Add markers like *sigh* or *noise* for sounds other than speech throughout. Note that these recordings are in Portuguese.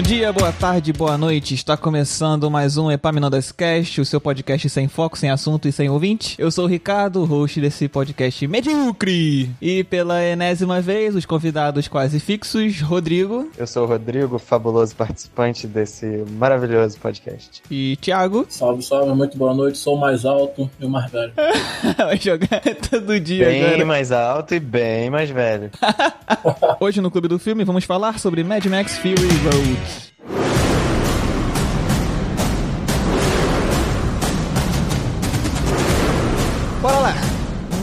Bom dia, boa tarde, boa noite. Está começando mais um Epaminondas Cast, o seu podcast sem foco, sem assunto e sem ouvinte. Eu sou o Ricardo, host desse podcast medíocre. E pela enésima vez, os convidados quase fixos, Rodrigo. Eu sou o Rodrigo, fabuloso participante desse maravilhoso podcast. E Thiago. Salve, salve, muito boa noite. Sou o mais alto e o mais velho. *laughs* Vai jogar *laughs* todo dia Bem agora. mais alto e bem mais velho. *laughs* Hoje no Clube do Filme vamos falar sobre Mad Max Fury Road.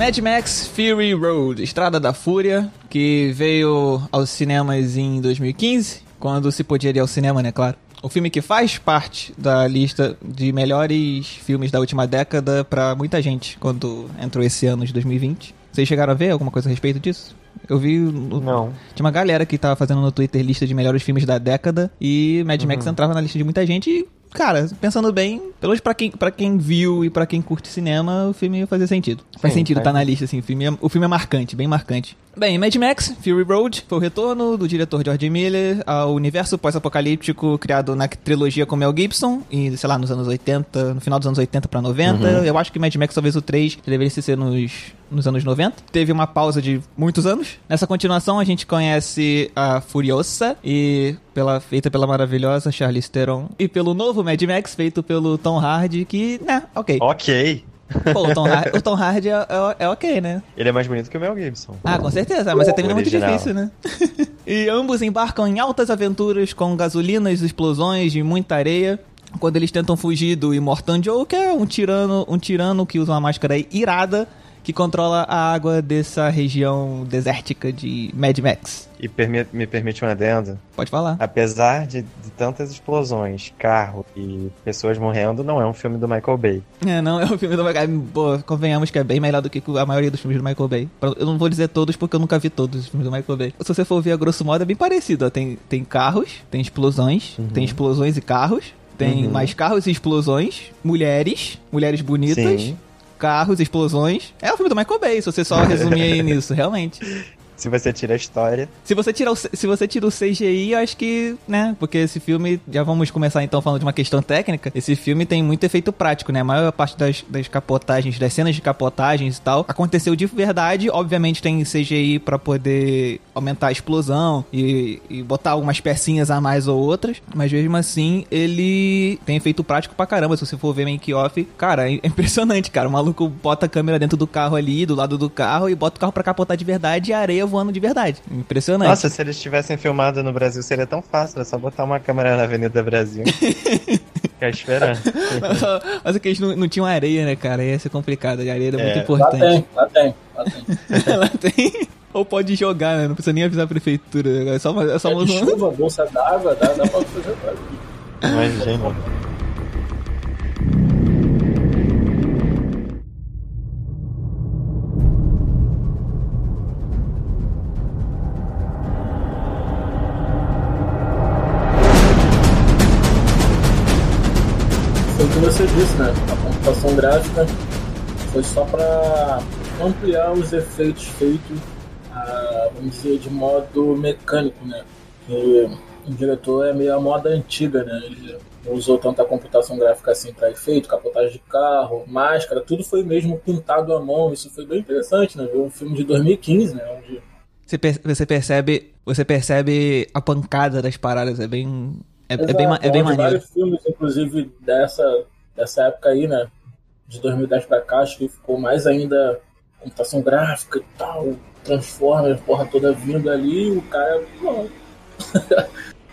Mad Max Fury Road, Estrada da Fúria, que veio aos cinemas em 2015, quando se podia ir ao cinema, né, claro. O filme que faz parte da lista de melhores filmes da última década pra muita gente, quando entrou esse ano de 2020. Vocês chegaram a ver alguma coisa a respeito disso? Eu vi. no- Não. Tinha uma galera que tava fazendo no Twitter lista de melhores filmes da década e Mad Max entrava na lista de muita gente e, cara, pensando bem, pelo menos pra quem, pra quem viu e pra quem curte cinema, o filme fazia sentido. Faz Sim, sentido faz. tá na lista, assim, o filme, é, o filme é marcante, bem marcante. Bem, Mad Max, Fury Road, foi o retorno do diretor George Miller ao universo pós-apocalíptico criado na trilogia com Mel Gibson, e, sei lá, nos anos 80, no final dos anos 80 pra 90. Eu acho que Mad Max, talvez o 3, deveria ser nos, nos anos 90. Teve uma pausa de muitos anos. Nessa continuação, a gente conhece a Furiosa, e pela, feita pela maravilhosa Charlize Theron, e pelo novo Mad Max, feito pelo Tom Hardy, que, né, ok. Ok. Pô, o Tom, Har- o Tom Hardy é, é- é ok, né? Ele é mais bonito que o Mel Gibson. Ah, com certeza, mas é também muito difícil, né? *laughs* e ambos embarcam em altas aventuras com gasolinas, explosões e muita areia. Quando eles tentam fugir do Immortan Joe, que é um tirano, um tirano que usa uma máscara irada que controla a água dessa região desértica de Mad Max. E permi- me permite um adendo. Pode falar. Apesar de, de tantas explosões, carro e pessoas morrendo, não é um filme do Michael Bay. É, não, é um filme do Michael Pô, convenhamos que é bem melhor do que a maioria dos filmes do Michael Bay. Eu não vou dizer todos porque eu nunca vi todos os filmes do Michael Bay. Se você for ver a grosso modo, é bem parecido. ó. Tem, tem carros, tem explosões, tem explosões e carros, tem Uhum. mais carros e explosões, mulheres, mulheres bonitas. Sim. Carros, explosões. É o filme do Michael Bay, se você só resumir aí *laughs* nisso, realmente. Se você tira a história. Se você tirar o, se você tira o CGI, eu acho que, né? Porque esse filme, já vamos começar então falando de uma questão técnica. Esse filme tem muito efeito prático, né? A maior parte das, das capotagens, das cenas de capotagens e tal, aconteceu de verdade. Obviamente tem CGI pra poder aumentar a explosão e, e botar algumas pecinhas a mais ou outras. Mas mesmo assim, ele tem efeito prático pra caramba. Se você for ver make-off, cara, é impressionante, cara. O maluco bota a câmera dentro do carro ali, do lado do carro, e bota o carro pra capotar de verdade e areia voando de verdade. Impressionante. Nossa, se eles tivessem filmado no Brasil, seria tão fácil. É só botar uma câmera na Avenida Brasil. *laughs* Ficar esperando. *laughs* Mas, é que eles não, não tinham areia, né, cara? Ia ser complicado. A areia é muito É. Lá importante. tem, lá tem, lá tem. *laughs* Ela tem. Ou pode jogar, né? Não precisa nem avisar a prefeitura. É só, uma- é só É uma chuva, bolsa d'água, dá, dá pra fazer. Imagina. O que você disse, né? A computação gráfica foi só para ampliar os efeitos feitos, ah, vamos dizer, de modo mecânico, né? Que o diretor é meio a moda antiga, né? Ele não usou tanta computação gráfica assim para efeito, capotagem de carro, máscara, tudo foi mesmo pintado à mão. Isso foi bem interessante, né? Ver um filme de 2015, né? Onde Você, per- você percebe. Você percebe a pancada das paradas. É bem. É, é bem, ma- é bem Exato, onde maneiro. vários filmes, inclusive dessa, dessa época aí, né? De 2010 pra cá, acho que ficou mais ainda computação gráfica e tal, Transformers, porra toda vindo ali, o cara, não. *laughs*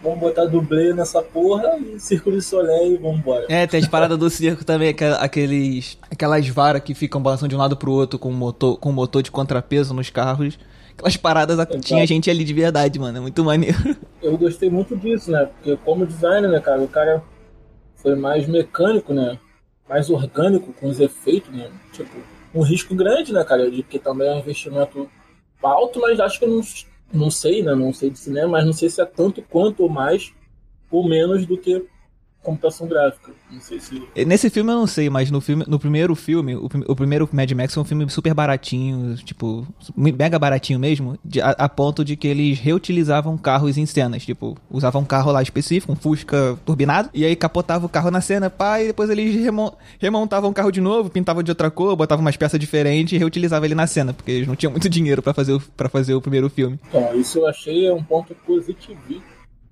vamos botar dublê nessa porra e Círculo de Soleil e vambora. É, tem as paradas do circo também, aqueles, aquelas varas que ficam balançando de um lado pro outro com motor, com motor de contrapeso nos carros. Aquelas paradas, tinha gente ali de verdade, mano. É muito maneiro. Eu gostei muito disso, né? Porque como designer, né, cara, o cara foi mais mecânico, né? Mais orgânico com os efeitos, né? Tipo, um risco grande, né, cara? De que também é um investimento alto, mas acho que eu não, não sei, né? Não sei de cinema, mas não sei se é tanto quanto ou mais ou menos do que computação gráfica. Não sei se. Nesse filme eu não sei, mas no, filme, no primeiro filme, o, o primeiro Mad Max foi um filme super baratinho, tipo, mega baratinho mesmo, de, a, a, ponto de que eles reutilizavam carros em cenas. Tipo, usavam um carro lá específico, um Fusca turbinado, e aí capotava o carro na cena, pá, e depois eles remon, remontavam o carro de novo, pintavam de outra cor, botavam umas peças diferentes e reutilizavam ele na cena, porque eles não tinham muito *laughs* dinheiro para fazer, o, pra fazer o primeiro filme. Então, isso eu achei um ponto positivo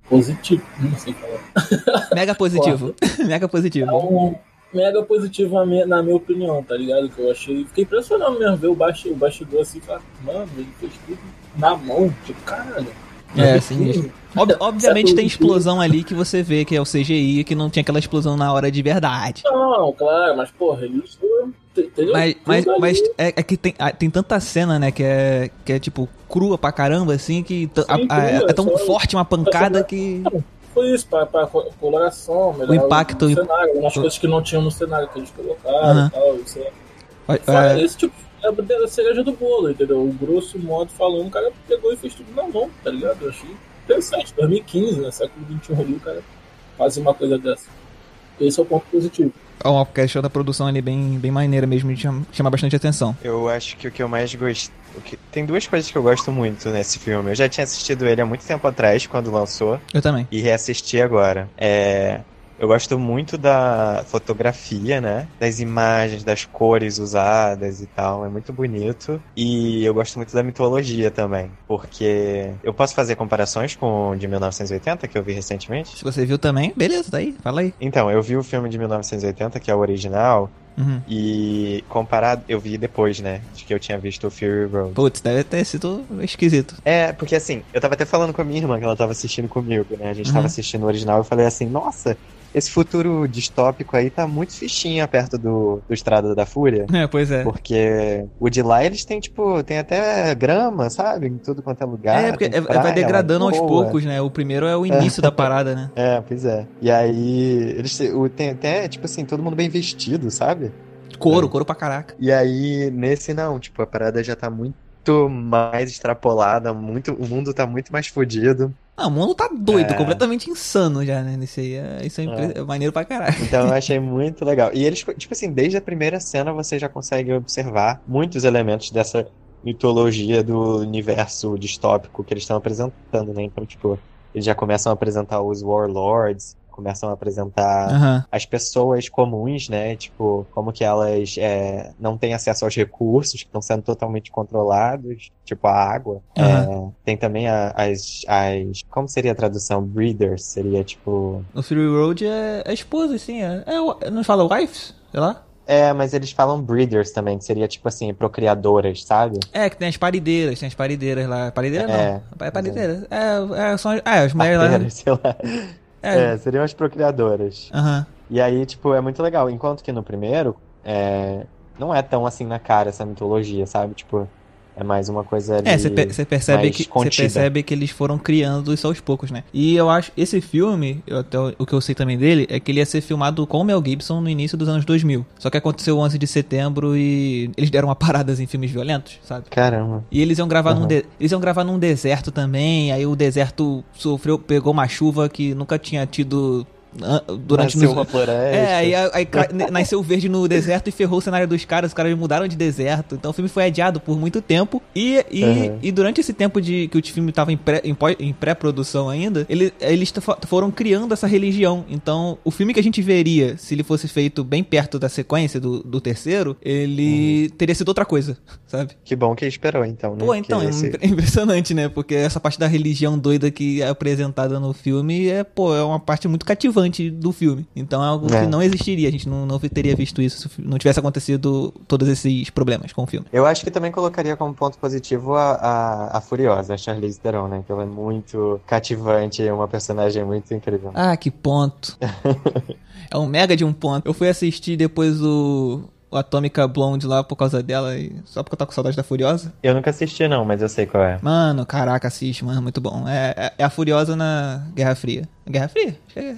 positivo, não sei falar. *laughs* Mega positivo. *laughs* mega positivo. É um mega positivo na minha, na minha opinião, tá ligado? Que eu achei. Fiquei impressionado mesmo ver o, baixo, o bastidor assim falar, mano, ele fez tudo na mão, tipo, caralho. É, sim. Ob *laughs* obviamente tem explosão ali que você vê que é o CGI, que não tinha aquela explosão na hora de verdade. Não, claro, mas porra, isso. Entendeu? Mas, mas, mas é, é, que tem, tem tanta cena, né, que é, que é tipo crua pra caramba, assim, que Sim, a, a, é tão forte uma pancada que. Foi isso, pra, pra coloração, o impacto. O cenário, umas coisas que não tinham no cenário que eles colocaram uhum. e tal. Isso é, é... Esse tipo é a cereja do bolo, entendeu? O grosso modo falando, o cara pegou e fez tudo na mão, tá ligado? Eu achei interessante. 2015, né? Século XXI ali, o cara fazer uma coisa dessa. Esse é o ponto positivo. É uma questão da produção ali bem, bem maneira mesmo, de chamar bastante atenção. Eu acho que o que eu mais gosto. Tem duas coisas que eu gosto muito nesse filme. Eu já tinha assistido ele há muito tempo atrás, quando lançou. Eu também. E reassisti agora. É. Eu gosto muito da fotografia, né? Das imagens, das cores usadas e tal. É muito bonito. E eu gosto muito da mitologia também. Porque eu posso fazer comparações com o de 1980, que eu vi recentemente. Se você viu também, beleza, tá aí, fala aí. Então, eu vi o filme de 1980, que é o original. Uhum. E comparado, eu vi depois, né? De que eu tinha visto o Fury Road. Putz, deve ter sido esquisito. É, porque assim, eu tava até falando com a minha irmã que ela tava assistindo comigo, né? A gente uhum. tava assistindo o original e eu falei assim, nossa, esse futuro distópico aí tá muito fichinha perto do, do Estrada da Fúria. É, pois é. Porque o de lá eles têm, tipo, tem até grama, sabe? Em tudo quanto é lugar. É, porque é, praia, vai degradando aos poucos, né? O primeiro é o início *laughs* da parada, né? É, pois é. E aí, eles tem até, tipo assim, todo mundo bem vestido, sabe? Couro, é. couro pra caraca. E aí, nesse não, tipo, a parada já tá muito mais extrapolada, muito, o mundo tá muito mais fodido. Ah, o mundo tá doido, é. completamente insano já, né? Nesse aí. É, isso é, é. é, maneiro pra caralho. Então eu *laughs* achei muito legal. E eles, tipo assim, desde a primeira cena você já consegue observar muitos elementos dessa mitologia do universo distópico que eles estão apresentando, né? Então, tipo, eles já começam a apresentar os Warlords, começam a apresentar uhum. as pessoas comuns, né? Tipo, como que elas é, não têm acesso aos recursos, que estão sendo totalmente controlados, tipo a água. Uhum. É, tem também a, as, as. Como seria a tradução? Breeders? Seria tipo. No Fury Road é, é esposa, sim. É, é, não fala wives? Sei lá. É, mas eles falam breeders também, que seria tipo assim, procriadoras, sabe? É, que tem as parideiras, tem as parideiras lá. Parideira é, não. É parideira. É, é, são, é, as mulheres lá. Sei lá. É, é seriam as procriadoras. Uhum. E aí, tipo, é muito legal. Enquanto que no primeiro, é... não é tão assim na cara essa mitologia, sabe? Tipo, é mais uma coisa ali. É, você percebe que você percebe que eles foram criando isso aos poucos, né? E eu acho esse filme, eu, até o que eu sei também dele é que ele ia ser filmado com o Mel Gibson no início dos anos 2000. Só que aconteceu o 11 de setembro e eles deram uma parada em filmes violentos, sabe? Caramba. E eles iam gravar uhum. num de... eles iam gravar num deserto também, aí o deserto sofreu, pegou uma chuva que nunca tinha tido durante nasceu uma floresta. É, aí, aí, nasceu verde no deserto e ferrou o cenário dos caras, os caras mudaram de deserto. Então o filme foi adiado por muito tempo. E, e, uhum. e durante esse tempo de que o filme estava em pré-produção pré ainda, ele, eles foram criando essa religião. Então, o filme que a gente veria, se ele fosse feito bem perto da sequência do, do terceiro, ele uhum. teria sido outra coisa, sabe? Que bom que esperou, então, né? Pô, então, é esse... *laughs* impressionante, né? Porque essa parte da religião doida que é apresentada no filme é, pô, é uma parte muito cativante do filme. Então é algo é. que não existiria, a gente não, não teria visto isso se não tivesse acontecido todos esses problemas com o filme. Eu acho que também colocaria como ponto positivo a, a, a Furiosa, a Charlize Theron, né? Que ela é muito cativante, é uma personagem muito incrível. Ah, que ponto. *laughs* é um mega de um ponto. Eu fui assistir depois o o Atômica Blonde lá por causa dela e só porque eu tô com saudade da Furiosa. Eu nunca assisti não, mas eu sei qual é. Mano, caraca, assiste, mano, muito bom. É, é, é a Furiosa na Guerra Fria. Guerra Fria.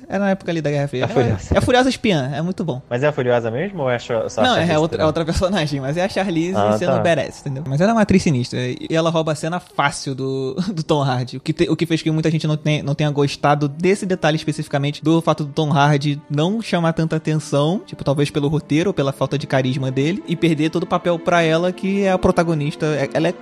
Era na época ali da Guerra Fria. A Furiosa. É a Furiosa Espiã, é muito bom. Mas é a Furiosa mesmo ou é só a Não, é, Charlize outra, é outra personagem, mas é a Charlize Ah, sendo tá. badass, entendeu? Mas ela é uma atriz sinistra. E ela rouba a cena fácil do, *laughs* do Tom Hardy. O que, te- o que fez que muita gente não, tenha- não tenha gostado desse detalhe especificamente do fato do Tom Hardy não chamar tanta atenção, tipo, talvez pelo roteiro ou pela falta de carisma dele, e perder todo o papel pra ela, que é a protagonista. É- Ela é,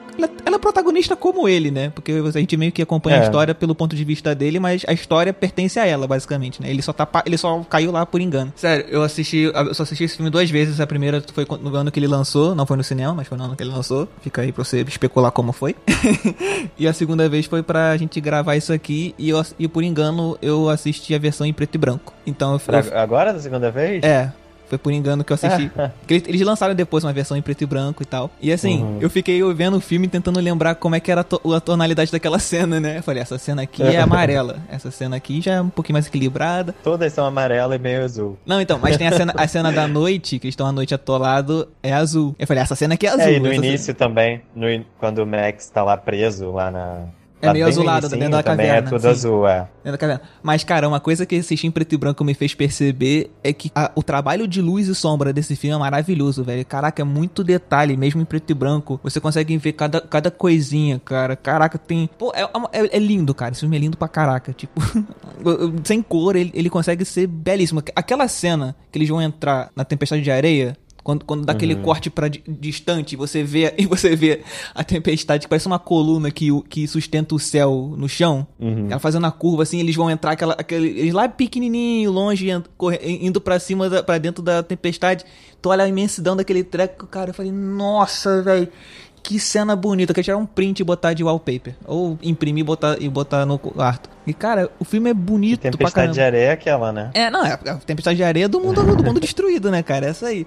ela, é protagonista como ele, né? Porque a gente meio que acompanha a É. história pelo ponto de vista dele, mas a história pertence a ela, basicamente, né? Ele só, tá, ele só caiu lá por engano. Sério, eu assisti, eu só assisti esse filme duas vezes. A primeira foi no ano que ele lançou, não foi no cinema, mas foi no ano que ele lançou. Fica aí pra você especular como foi. *laughs* e a segunda vez foi pra gente gravar isso aqui e, eu, e por engano eu assisti a versão em preto e branco. Então eu, eu Agora, da segunda vez? é, foi por engano que eu assisti. *laughs* Eles, lançaram depois uma versão em preto e branco e tal. E assim, Uhum. eu fiquei vendo o filme tentando lembrar como é que era a, to- a tonalidade daquela *laughs* cena, né? Eu falei, essa cena aqui é amarela. Essa cena aqui já é um pouquinho mais equilibrada. Todas são amarela e meio azul. Não, então, mas tem a cena, a cena da *laughs* noite, que eles estão à noite atolado, é azul. Eu falei, essa cena aqui é azul. é, e no essa cena- início também, no quando o Max tá lá preso, lá na... É lá meio azulado, dentro da também caverna, É tudo sim. azul, é. Dentro da caverna. Mas, cara, uma coisa que assistir em preto e branco me fez perceber é que a- o trabalho de luz e sombra desse filme é maravilhoso, velho. Caraca, é muito detalhe, mesmo em preto e branco. Você consegue ver cada, cada coisinha, cara. Caraca, tem. Pô, é, é- é lindo, cara. Esse filme é lindo pra caraca. Tipo, *laughs* sem cor, ele, ele consegue ser belíssimo. Aquela cena que eles vão entrar na tempestade de areia. Quando, quando dá aquele corte pra di- distante, você vê *laughs* e você vê a tempestade que parece uma coluna que, que sustenta o céu no chão. Uhum. Ela fazendo a curva assim, eles vão entrar aquela, aquele, eles lá pequenininho, longe, indo pra cima, da, pra dentro da tempestade. Tu olha a imensidão daquele treco, cara, eu falei, nossa, velho, que cena bonita. Eu quero tirar um print e botar de wallpaper. Ou imprimir e botar, e botar no quarto. E, cara, o filme é bonito pra Tempestade de areia é aquela, né? É, não, é a tempestade de areia do mundo, do mundo *laughs* destruído, né, cara? Essa aí.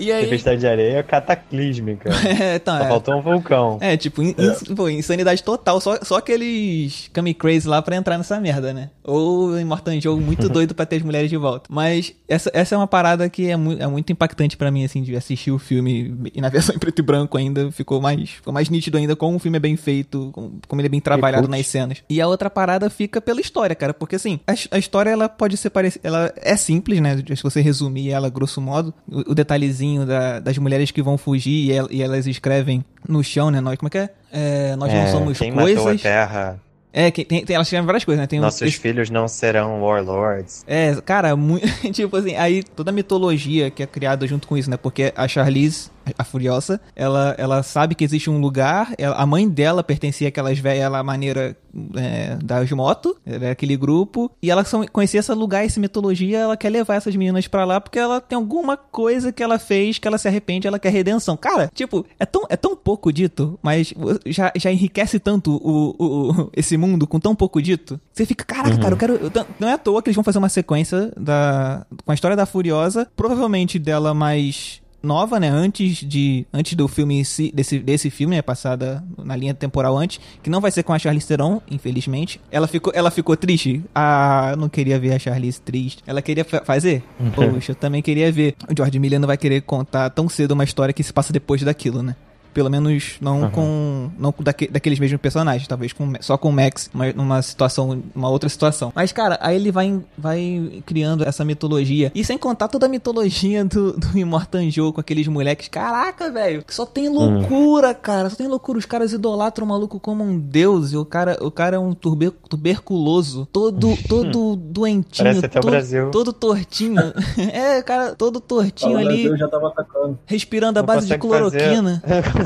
E aí. Tempestade de areia é cataclísmica. *laughs* É, então, Só é. faltou um vulcão. É, tipo, in- ins- pô, insanidade total. Só, só aqueles Kami Crazy lá pra entrar nessa merda, né? Ou em Mortal Jogo muito *laughs* doido pra ter as mulheres de volta. Mas essa, essa é uma parada que é, mu é muito impactante pra mim, assim, de assistir o filme. E na *laughs* versão em preto e branco ainda ficou mais, ficou mais nítido ainda como o filme é bem feito, como, como ele é bem trabalhado nas cenas. E a outra parada fica pela história, cara. Porque assim, a, a história ela pode ser parecida. Ela é simples, né? Se você resumir ela grosso modo, o, o detalhezinho da- das mulheres que vão fugir e, el- elas escrevem no chão, né? Nós, como é que é? É, nós não É, somos quem matou a coisas. terra, É, que tem, tem, elas escrevem várias coisas, né? Tem um- nossos esse- filhos não serão warlords. é, cara, muito. *laughs* tipo assim, aí toda a mitologia que é criada junto com isso, né? Porque a Charlize, a Furiosa, ela, ela sabe que existe um lugar, ela- a mãe dela pertencia àquelas velhas maneira é, das motos, era aquele grupo, e ela só conhecia esse lugar, essa mitologia, ela quer levar essas meninas pra lá porque ela tem alguma coisa que ela fez que ela se arrepende, ela quer redenção. Cara, tipo, é tão, é tão pouco dito, mas já, já enriquece tanto o, o, o- esse mundo com tão pouco dito. Você fica, caraca, cara, eu quero. eu não é à toa que eles vão fazer uma sequência da, com a história da Furiosa, provavelmente dela mais nova, né? Antes de antes do filme si, desse, desse filme, né? Passada na linha temporal antes, que não vai ser com a Charlize Theron, infelizmente. Ela ficou, ela ficou triste. Ah, não queria ver a Charlize triste. Ela queria fa- fazer? Poxa, eu também queria ver. O George Miller não vai querer contar tão cedo uma história que se passa depois daquilo, né? Pelo menos não Aham. com. Não com daque- daqueles mesmos personagens. Talvez com, só com o Max uma- numa situação. Uma outra situação. Mas, cara, aí ele vai, vai criando essa mitologia. E sem contar toda a mitologia do, do Immortan Joe com aqueles moleques. Caraca, velho. Só tem loucura, cara. Só tem loucura. Os caras idolatram o maluco como um deus. E o cara, o cara é um turbe- tuberculoso. Todo, *laughs* todo doentinho. Parece até o todo, Brasil. todo tortinho. *laughs* é, cara, todo tortinho Fala, ali. Já tava atacando. Respirando a Não base de consegue fazer- cloroquina. *laughs*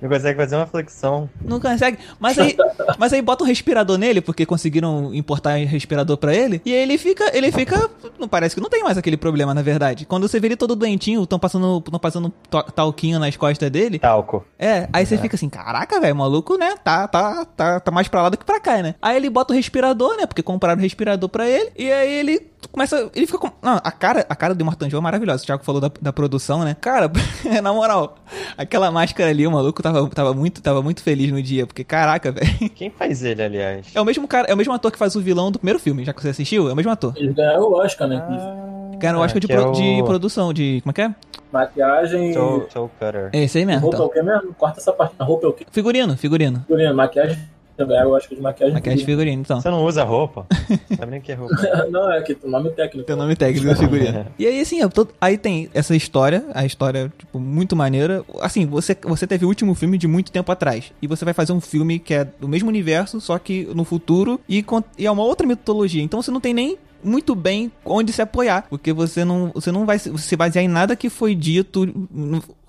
não consegue fazer uma flexão. Não consegue. Mas aí, mas aí bota um respirador nele, porque conseguiram importar respirador pra ele. E aí ele fica. Ele fica. Não parece que não tem mais aquele problema, na verdade. Quando você vê ele todo doentinho, estão passando, tão passando talquinho nas costas dele. Talco. É, aí você fica assim, caraca, velho, maluco, né? Tá, tá, tá, tá mais pra lá do que pra cá, né? Aí ele bota o respirador, né? Porque compraram o respirador pra ele. E aí ele começa. Ele fica com. Não, a cara, a cara do Martin Joe é maravilhosa. O Thiago falou da, da produção, né? Cara, *laughs* na moral, aquela máscara ali, o maluco tava, tava, muito, tava muito feliz no dia. Porque, caraca, *laughs* velho. Quem faz ele, aliás? É o mesmo cara, é o mesmo ator que faz o vilão do primeiro filme, já que você assistiu, é o mesmo ator. Eles ganharam o Oscar, né? Cara, eu acho que é de, que pro- é de o- produção, de. Como é que é? Maquiagem. Toe, toe Cutter. É esse aí mesmo. roupa é Então. o que mesmo? Corta essa parte. A roupa é o quê? Figurino, figurino. Figurino, maquiagem Eu acho que de maquiagem. Maquiagem de figurino, então. Você não usa roupa? *laughs* Sabe nem o que é roupa. *laughs* não, é que o nome técnico. Teu nome técnico da figurino. *laughs* e aí, assim, eu tô- aí tem essa história, a história, tipo, muito maneira. Assim, você, você teve o último filme de muito tempo atrás. E você vai fazer um filme que é do mesmo universo, só que no futuro, e, com- e é uma outra mitologia. Então você não tem nem muito bem onde se apoiar, porque você não, você não vai se se basear em nada que foi dito.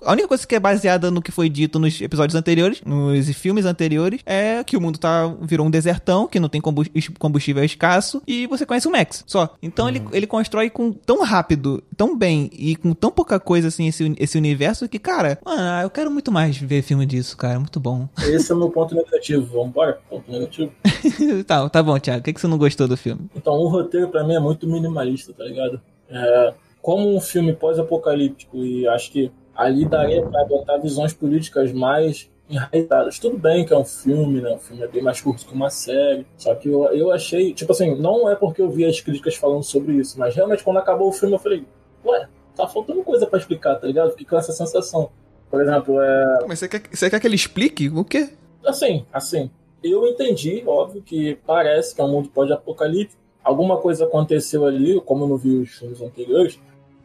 A única coisa que é baseada no que foi dito nos episódios anteriores, nos filmes anteriores, é que o mundo tá virou um desertão, que não tem combus- combustível escasso, e você conhece o Max, só. Então ele, ele constrói com tão rápido, tão bem, e com tão pouca coisa assim, esse, esse universo, que, cara, mano, eu quero muito mais ver filme disso, cara, muito bom. Esse é o meu ponto negativo. Vambora? Ponto negativo. *laughs* tá, tá bom, Thiago, o que, que você não gostou do filme? Então, o roteiro pra mim é muito minimalista, tá ligado? É, como um filme pós-apocalíptico, e acho que ali daria pra botar visões políticas mais enraizadas. Tudo bem que é um filme, né? O filme é bem mais curto que uma série. Só que eu, eu achei, tipo assim, não é porque eu vi as críticas falando sobre isso, mas realmente quando acabou o filme eu falei, ué, tá faltando coisa pra explicar, tá ligado? Fiquei com essa sensação. Por exemplo, é, Mas você quer, você quer que ele explique o quê? Assim, assim, eu entendi, óbvio, que parece que é um mundo pós-apocalíptico. Alguma coisa aconteceu ali, como eu não vi os filmes anteriores,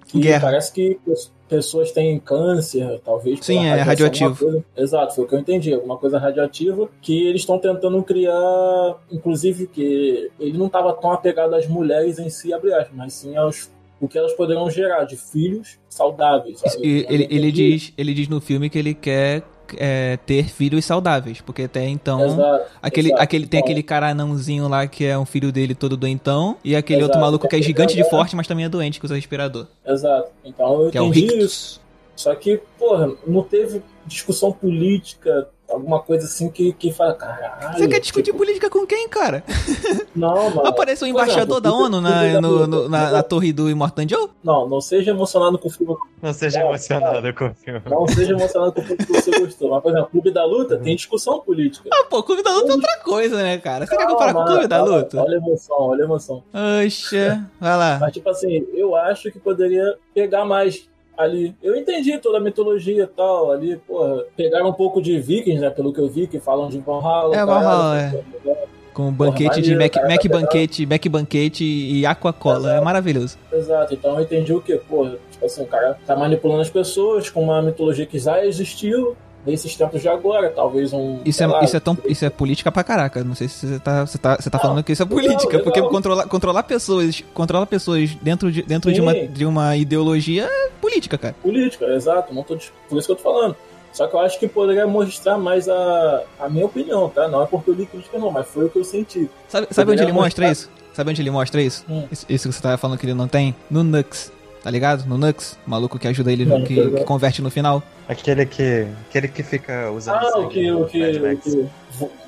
que Guerra. parece que pes- pessoas têm câncer, talvez. Sim, é radioativo. coisa. Exato, foi o que eu entendi. Alguma coisa radioativa que eles estão tentando criar, inclusive que ele não estava tão apegado às mulheres em si, abre aspas, mas sim aos o que elas poderiam gerar de filhos saudáveis. Isso, ele, ele, entendi. diz, ele diz no filme que ele quer é, ter filhos saudáveis, porque até então. Exato, Aquele, exato. aquele, tem aquele cara anãozinho lá que é um filho dele todo doentão, e aquele outro Exato. maluco que é gigante de forte, mas também é doente, que usa respirador. Exato. Então eu Que é o entendi isso. Rictus. Só que, porra, não teve discussão política, alguma coisa assim que, que fala, caralho. Você quer discutir tipo, política com quem, cara? *laughs* Não, mano. Apareceu o Por embaixador exemplo, da ONU na, Clube da no- no- na, na torre do Immortan Joe? Não, não seja emocionado com o filme. Não seja Não, emocionado com o filme. Não seja emocionado com o filme que você gostou. Mas, por exemplo, Clube da Luta tem discussão política. Ah, pô, Clube da Luta é outra coisa, né, cara? Você quer comparar com o Clube da calma, Luta? Olha a emoção, olha a emoção. Oxa, vai lá. Mas, tipo assim, eu acho que poderia pegar mais ali. Eu entendi toda a mitologia e tal, ali, porra. Pegaram um pouco de Vikings, né, pelo que eu vi, que falam de Valhalla. É, Valhalla, é. tá- Com banquete de Mac, cara, Mac banquete, Mac banquete e Aquacola. É maravilhoso. Exato, então eu entendi o que, pô, tipo assim, o cara tá manipulando as pessoas com uma mitologia que já existiu nesses tempos de agora, talvez um. Isso é, lá, isso, é tão, isso é política pra caraca. Não sei se você tá, você tá, você tá Não, falando que isso é política, porque legal. controlar, controlar pessoas, controlar pessoas dentro de, dentro de uma, de uma ideologia é política, cara. política, exato, não tô, por isso que eu tô falando. Só que eu acho que poderia mostrar mais a, a minha opinião, tá? Não é porque eu li crítica, não, mas foi o que eu senti. Sabe, sabe onde ele mostra mostrar- isso? Sabe onde ele mostra isso? Hum. Isso, isso que você tava falando que ele não tem? No Nux. Tá ligado? No Nux. O maluco que ajuda ele, Não, que, tô ligado. que converte no final. Aquele que, aquele que fica usando Ah, o que, no o que, que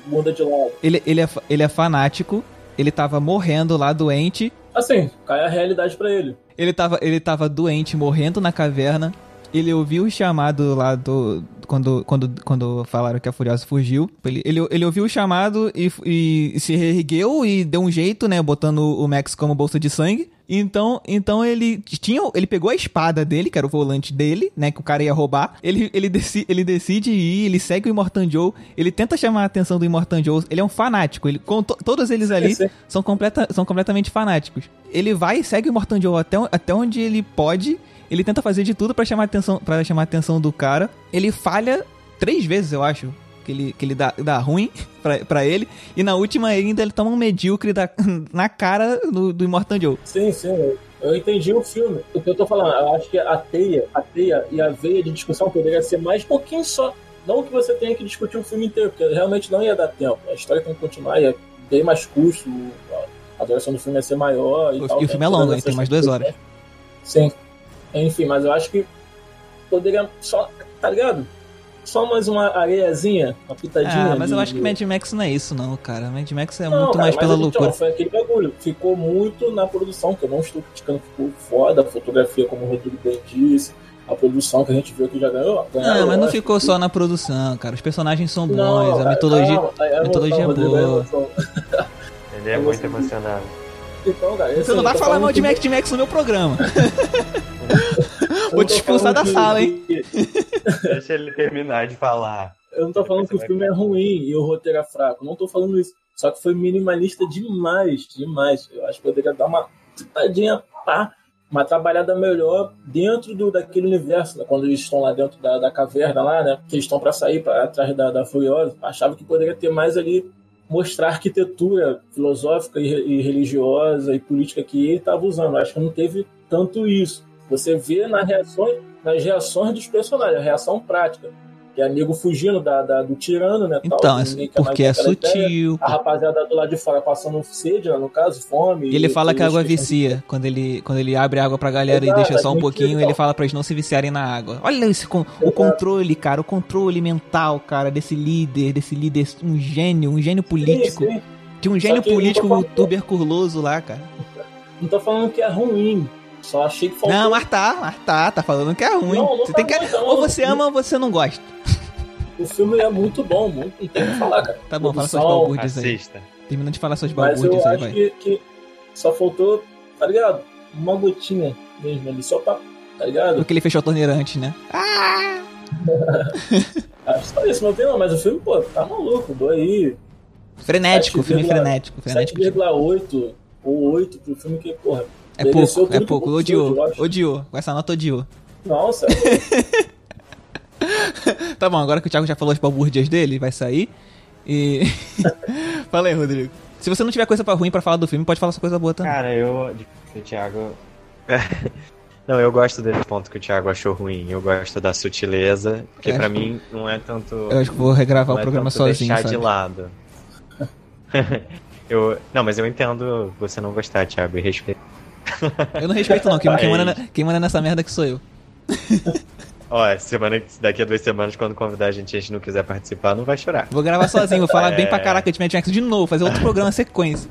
muda de lado. Ele, ele, é, ele é fanático. Ele tava morrendo lá, doente. Assim, cai a realidade pra ele. Ele tava, ele tava doente, morrendo na caverna. Ele ouviu o chamado lá do. Quando, quando, quando falaram que a Furiosa fugiu. Ele, ele, ele ouviu o chamado e, e se reergueu e deu um jeito, né? Botando o Max como bolsa de sangue. Então, então ele tinha. Ele pegou a espada dele, que era o volante dele, né? Que o cara ia roubar. Ele, ele, decide, ele decide ir, ele segue o Immortan Joe. Ele tenta chamar a atenção do Immortan Joe. Ele é um fanático. Ele, com to- todos eles ali são, completa, são completamente fanáticos. Ele vai e segue o Mortan Joe até, até onde ele pode. Ele tenta fazer de tudo pra chamar a atenção, pra chamar a atenção do cara. Ele falha três vezes, eu acho. Que ele, que ele dá, dá ruim *laughs* pra, pra ele. E na última ainda ele toma um medíocre da, *laughs* na cara do, do Immortan Joe. Sim, sim. eu- entendi o filme. O que eu tô falando, eu acho que a teia, a teia e a veia de discussão poderia ser mais um pouquinho só. Não que você tenha que discutir o filme inteiro, porque realmente não ia dar tempo. A história tem que continuar, ia ter mais custo, a duração do filme ia ser maior e O- tal. e o filme é longo? Tem mais duas horas. Sim. Enfim, mas eu acho que poderia só, tá ligado? Só mais uma areiazinha, uma pitadinha. Ah, mas eu de- acho que Mad Max não é isso, não, cara. Mad Max é Não, muito cara, mais mas pela então, loucura. Foi aquele bagulho. Ficou muito na produção, que eu não estou criticando, ficou foda. A fotografia, como o Rodrigo bem disse. A produção que a gente viu que já ganhou. ganharam Não, mas não ficou só na produção, cara. Os personagens são bons, Não, a mitologia. é emoção, mitologia é Rodrigo, é boa. *laughs* Ele é Eu muito gostei. emocionado. Então, cara, Você assim, não vai eu tô falar mal de que- Mac Max no meu programa. *laughs* Vou te expulsar da sala, hein? Deixa ele terminar de falar. Eu não tô falando que o filme é ruim e o roteiro é fraco. Não tô falando isso. Só que foi minimalista demais, demais. Eu acho que poderia dar uma tadinha, pá, uma trabalhada melhor dentro do, daquele universo, né? quando eles estão lá dentro da, da caverna lá, né? Que eles estão para sair para atrás da, da Furiosa. Achava que poderia ter mais ali mostrar a arquitetura filosófica e, e religiosa e política que ele estava usando. Acho que não teve tanto isso. Você vê nas reações, nas reações dos personagens, a reação prática que é nego fugindo da, da, do tirano, né? Então, tal, é porque é sutil. Ideia. A rapaziada do lado de fora passando sede, né, no caso, fome. E ele fala que a água vicia. Quando ele, quando ele abre água pra galera Exato, e deixa só um pouquinho, ele fala pra eles não se viciarem na água. Olha esse, o controle, cara, o controle mental, cara, desse líder, desse líder, um gênio, um gênio político. Sim, sim. Tinha um gênio político falando... tuberculoso lá, cara. Não tô falando que é ruim, só achei que faltou. Não, mas tá, mas tá, tá falando que é ruim. Não, não você tá tem que... Ou você ama ou você não gosta. O filme é muito bom, muito, não tem o que falar, cara. Tá bom, fala suas balbúrdias aí. Terminando de falar suas balbúrdias aí, vai. Mas eu acho que, que, só faltou, tá ligado? Uma gotinha mesmo ali, só pra, tá ligado? Porque ele fechou a torneira antes, né? Ah! *laughs* acho só isso, não tem não, mas o filme, pô, tá maluco, dou aí. Frenético, 7, filme frenético. frenético 7,8 ou 8 pro filme que, porra. É pouco, é pouco, odiou, odiou. Com essa nota odiou. Nossa, *laughs* tá bom, agora que o Thiago já falou as balbúrdias dele, vai sair. E. *laughs* Fala aí, Rodrigo. Se você não tiver coisa pra ruim para falar do filme, pode falar sua coisa boa também. Cara, eu. O Thiago. *laughs* não, eu gosto desse ponto que o Thiago achou ruim. Eu gosto da sutileza, porque para mim não é tanto. Eu acho que vou regravar o é programa sozinho. deixar sabe? de lado. eu, não, mas eu entendo você não gostar, Thiago, e respeito. *laughs* eu não respeito, não. Quem, quem, manda, quem manda nessa merda que sou eu. *laughs* Ó, semana, daqui a duas semanas, quando convidar a gente e a gente não quiser participar, não vai chorar. Vou gravar sozinho, vou falar é... *laughs* bem pra caraca de Mad Max de novo, fazer outro programa sequência.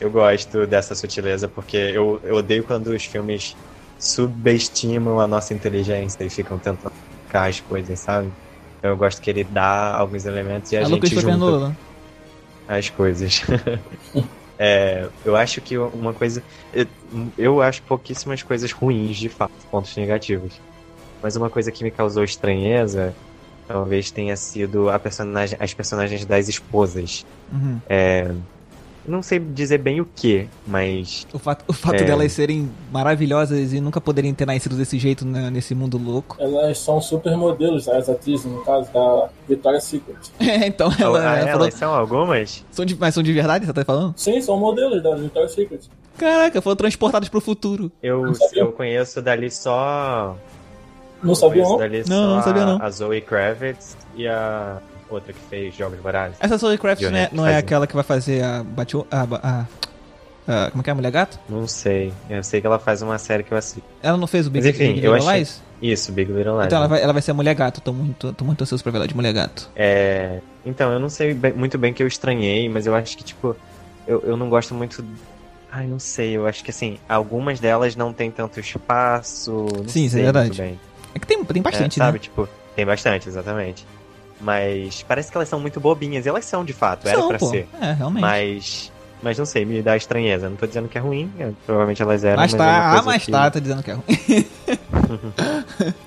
Eu gosto dessa sutileza, porque eu, eu odeio quando os filmes subestimam a nossa inteligência e ficam tentando ficar as coisas, sabe? Então eu gosto que ele dá alguns elementos e a Alô, gente junta as coisas. É, eu acho que uma coisa... Eu, eu acho pouquíssimas coisas ruins, de fato, pontos negativos. Mas uma coisa que me causou estranheza talvez tenha sido a personagem, as personagens das esposas. Uhum. É, não sei dizer bem o que, mas. O fato, o fato é... delas serem maravilhosas e nunca poderem ter nascido desse jeito né, nesse mundo louco. *laughs* Elas são super modelos, as atrizes, no caso da Victoria's Secret. *laughs* É, então ela. Ah, ela elas são algumas? São de, mas são de verdade, você tá falando? Sim, são modelos da Victoria's Secret. Caraca, foram transportados pro futuro. Eu, eu conheço dali só não sabia não? Não, não sabia não. A Zoe Kravitz e a outra que fez Jogos Vorazes. Essa Zoe Kravitz não é, não é aquela que vai fazer a, Batio, a, a, a, Como é que é? A Mulher Gato? Não sei. Eu sei que ela faz uma série que eu assisto. Ela não fez o Big, Mas, enfim, Big Little achei... Lies? Isso, Big Little Lies. Então ela vai, ela vai ser a Mulher Gato. Tô muito, tô muito ansioso pra ver ela de Mulher Gato. É... Então, eu não sei bem, muito bem que eu estranhei, mas eu acho que, tipo... Eu, eu não gosto muito... Ai, não sei. Eu acho que, assim, algumas delas não tem tanto espaço. Sim, isso é verdade. É que tem, tem bastante, é, sabe, né? tipo, tem bastante, exatamente. Mas parece que elas são muito bobinhas, e elas são de fato, são, era pra pô. ser. É, realmente. Mas. Mas não sei, me dá estranheza. Não tô dizendo que é ruim, provavelmente elas eram. Mas, mas tá, é ah, mas que... tá, tá dizendo que é ruim.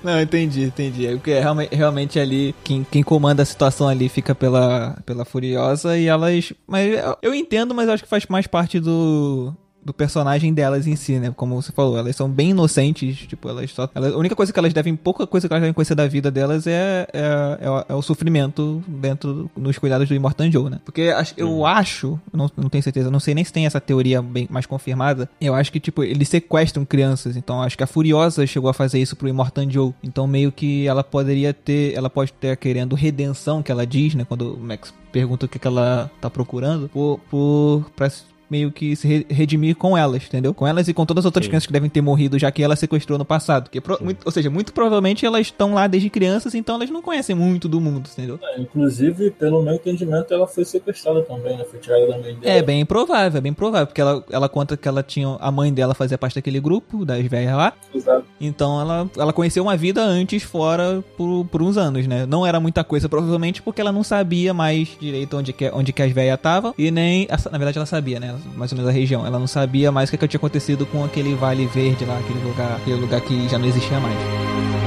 *laughs* não, entendi, entendi. É porque realmente, realmente ali, quem, quem comanda a situação ali fica pela, pela Furiosa e elas. Mas eu entendo, mas eu acho que faz mais parte do do personagem delas em si, né? Como você falou, elas são bem inocentes, tipo, elas só. Elas, a única coisa que elas devem, pouca coisa que elas devem conhecer da vida delas é, é, é, é o sofrimento dentro nos cuidados do Immortan Joe, né? Porque eu uhum. acho, não, não tenho certeza, não sei nem se tem essa teoria bem mais confirmada. Eu acho que, tipo, eles sequestram crianças, então acho que a Furiosa chegou a fazer isso pro Immortan Joe. Então meio que ela poderia ter, ela pode ter querendo redenção, que ela diz, né? Quando o Max pergunta o que, que ela tá procurando, por, por pra meio que se redimir com elas, entendeu? Com elas e com todas as outras Sim. crianças que devem ter morrido, já que ela sequestrou no passado. Que, muito, ou seja, muito provavelmente elas estão lá desde crianças, então elas não conhecem muito do mundo, entendeu? É, inclusive, pelo meu entendimento, ela foi sequestrada também, né? Foi tirada da mãe dela. É bem provável, é bem provável, porque ela, ela conta que ela tinha. A mãe dela fazia parte daquele grupo, das velhas lá. Exato. Então ela, ela conheceu uma vida antes fora por, por uns anos, né? Não era muita coisa, provavelmente, porque ela não sabia mais direito onde que, onde que as velhas estavam. E nem. Na verdade, ela sabia, né? Mais ou menos a região. Ela não sabia mais o que, que tinha acontecido com aquele Vale Verde lá, aquele lugar, aquele lugar que já não existia mais.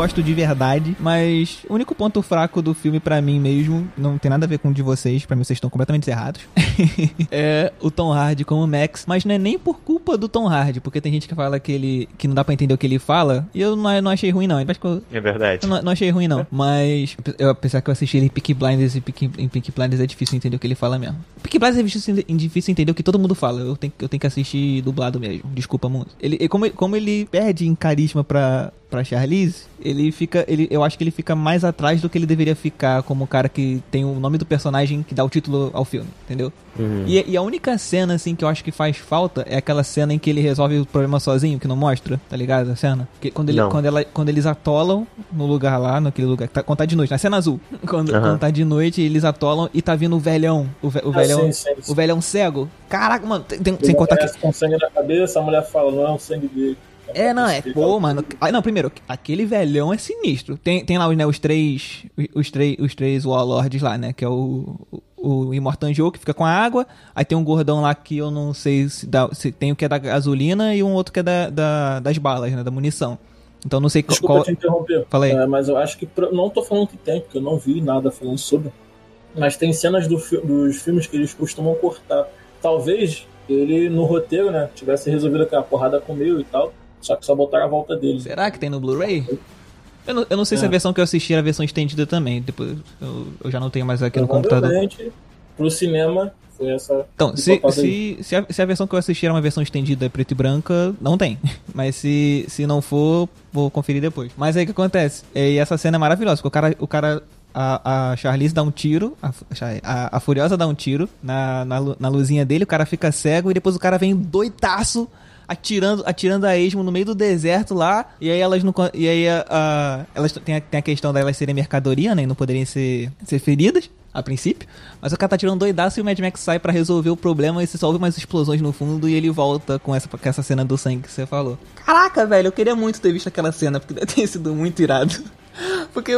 Gosto de verdade, mas o único ponto fraco do filme para mim mesmo, não tem nada a ver com o de vocês, para mim vocês estão completamente errados, *laughs* é o Tom Hardy como Max, mas não é nem por culpa do Tom Hardy, porque tem gente que fala que ele que não dá para entender o que ele fala, e eu não, não achei ruim não. Eu, é verdade. Não, não, achei ruim não, mas eu, apesar que eu assisti ele em Peaky Blinders e Peaky, em Peaky Blinders é difícil entender o que ele fala mesmo. Peaky Blinders é difícil, difícil entender o que todo mundo fala, eu tenho, eu tenho que assistir dublado mesmo, desculpa muito. Ele, como, como ele perde em carisma pra, pra Charlize, ele fica. Ele, eu acho que ele fica mais atrás do que ele deveria ficar como o cara que tem o nome do personagem que dá o título ao filme, entendeu? Uhum. E, e, a única cena, assim, que eu acho que faz falta é aquela cena em que ele resolve o problema sozinho, que não mostra, tá ligado? A cena. Que, quando, ele, quando, ela, quando eles atolam no lugar lá, naquele lugar, tá, quando tá de noite, na cena azul. *laughs* Quando, uhum. quando tá de noite, eles atolam e tá vindo o velhão. O, ve, o ah, velhão. Sim, sim, sim. O velhão cego. Caraca, mano, tem, tem, sem contar que. com sangue na cabeça, a mulher fala, não é o sangue dele. É, não, é, pô, mano. Ah, não, primeiro, aquele velhão é sinistro. Tem, tem lá né, os três. Os três, os três Warlords lá, né? Que é o, o, o Immortan Joe, que fica com a água. Aí tem um gordão lá que eu não sei se, dá, se tem o que é da gasolina e um outro que é da, da das balas, né? Da munição. Então não sei Desculpa qual. te interromper. Falei. É, mas eu acho que. Não tô falando que tem, porque eu não vi nada falando sobre. Mas tem cenas do, dos filmes que eles costumam cortar. Talvez ele, no roteiro, né, tivesse resolvido que a porrada comeu e tal. Só que só botaram a volta dele. Será que tem no Blu-ray? Eu não, eu não sei é. se a é. versão que eu assisti era a versão estendida também. Depois eu, eu já não tenho mais aqui no computador. Pro cinema foi essa. Então, se, se, se, a, se a versão que eu assisti era uma versão estendida preto e branca, não tem. *laughs* Mas se, se não for, vou conferir depois. Mas aí o que acontece? E essa cena é maravilhosa, porque o cara, o cara a, a Charlize dá um tiro, a, a, a Furiosa dá um tiro na, na, na, luzinha dele, o cara fica cego e depois o cara vem doidaço atirando, atirando a esmo no meio do deserto lá. E aí elas não. E aí a, elas tem a, tem a questão delas serem mercadoria, né? E não poderem ser, ser feridas a princípio. Mas o cara tá tirando doidaço e o Mad Max sai para resolver o problema e se solve umas explosões no fundo e ele volta com essa, com essa cena do sangue que você falou. Caraca, velho, eu queria muito ter visto aquela cena, porque deve ter sido muito irado. Porque,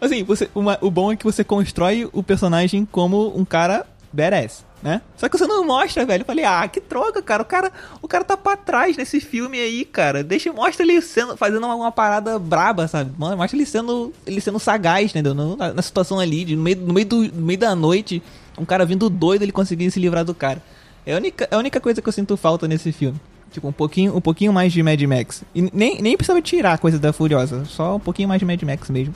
assim, você, uma, o bom é que você constrói o personagem como um cara badass né? Só que você não mostra, velho. Eu falei, ah, que droga, cara. O cara, o cara tá pra trás nesse filme aí, cara. Deixa, mostra ele sendo, fazendo uma, uma parada braba, sabe? Mostra ele sendo, ele sendo sagaz, entendeu? Na, na situação ali, de, no, meio, no, meio do, no meio da noite, um cara vindo doido, ele conseguir se livrar do cara. É a única, é a única coisa que eu sinto falta nesse filme. Tipo, um pouquinho, um pouquinho mais de Mad Max. E nem, nem precisava tirar a coisa da Furiosa. Só um pouquinho mais de Mad Max mesmo.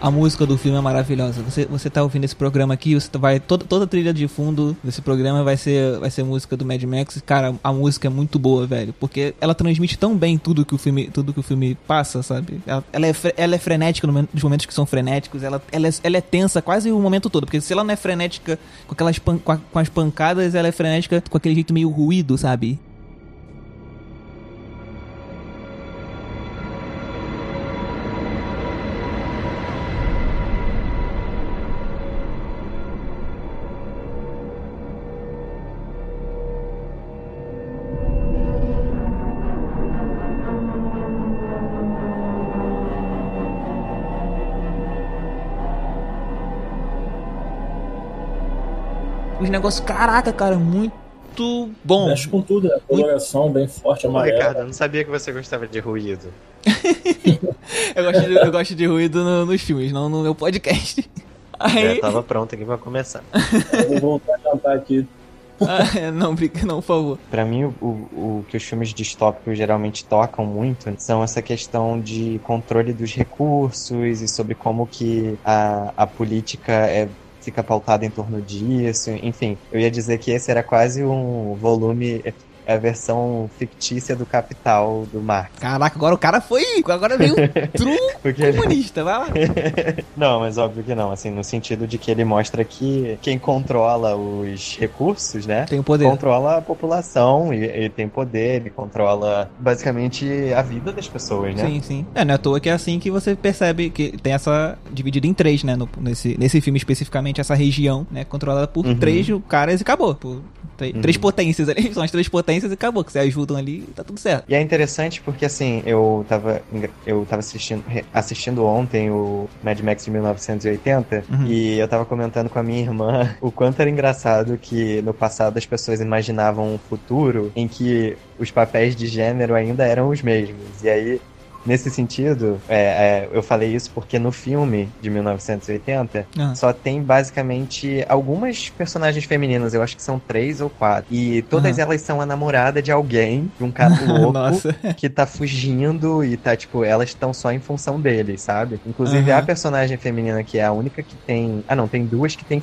A música do filme é maravilhosa. Você, você tá ouvindo esse programa aqui, você vai. Toda, toda a trilha de fundo desse programa vai ser, vai ser música do Mad Max. Cara, a música é muito boa, velho. Porque ela transmite tão bem tudo que o filme, tudo que o filme passa, sabe? Ela, ela é, ela é frenética nos momentos que são frenéticos. Ela, ela, é, ela é tensa quase o momento todo. Porque se ela não é frenética com aquelas pan, com, a, com as pancadas, ela é frenética com aquele jeito meio ruído, sabe? Os negócios, caraca, cara, muito bom. Mexe com tudo, a coloração muito... bem forte, amarela. Ricardo, eu não sabia que você gostava de ruído. *laughs* eu, gosto de, eu gosto de ruído no, nos filmes, não no meu podcast. *laughs* Aí... Já tava pronto aqui pra começar. eu vou voltar a cantar aqui. *laughs* ah, é, não, não, por favor. Pra mim, o, o, o, que os filmes distópicos geralmente tocam muito são essa questão de controle dos recursos e sobre como que a, a política é fica pautado em torno disso. Enfim, eu ia dizer que esse era quase um volume é a versão fictícia do Capital do Marx. Caraca, agora o cara foi. Agora veio *laughs* true Porque... comunista, vai lá. *laughs* não, mas óbvio que não, assim, no sentido de que ele mostra que quem controla os recursos, né? Tem o poder. Controla a população e ele tem poder, ele controla basicamente a vida das pessoas, né? Sim, sim. É, não é à toa que é assim que você percebe que tem essa dividida em três, né? No, nesse, nesse filme especificamente, essa região, né? Controlada por uhum. três caras e acabou. Por três, uhum. três potências ali, *laughs* são as três potências e acabou, que você ajudam ali tá tudo certo. E é interessante porque, assim, eu tava, eu tava assistindo, assistindo ontem o Mad Max de 1980 uhum. e eu tava comentando com a minha irmã *laughs* o quanto era engraçado que no passado as pessoas imaginavam um futuro em que os papéis de gênero ainda eram os mesmos. E aí Nesse sentido, é, é, eu falei isso porque no filme de 1980 ah. só tem basicamente algumas personagens femininas, eu acho que são três ou quatro. E todas elas são a namorada de alguém, de um cara *laughs* louco, que tá fugindo e tá, tipo, elas estão só em função dele, sabe? Inclusive a personagem feminina que é a única que tem. Ah, não, tem duas que tem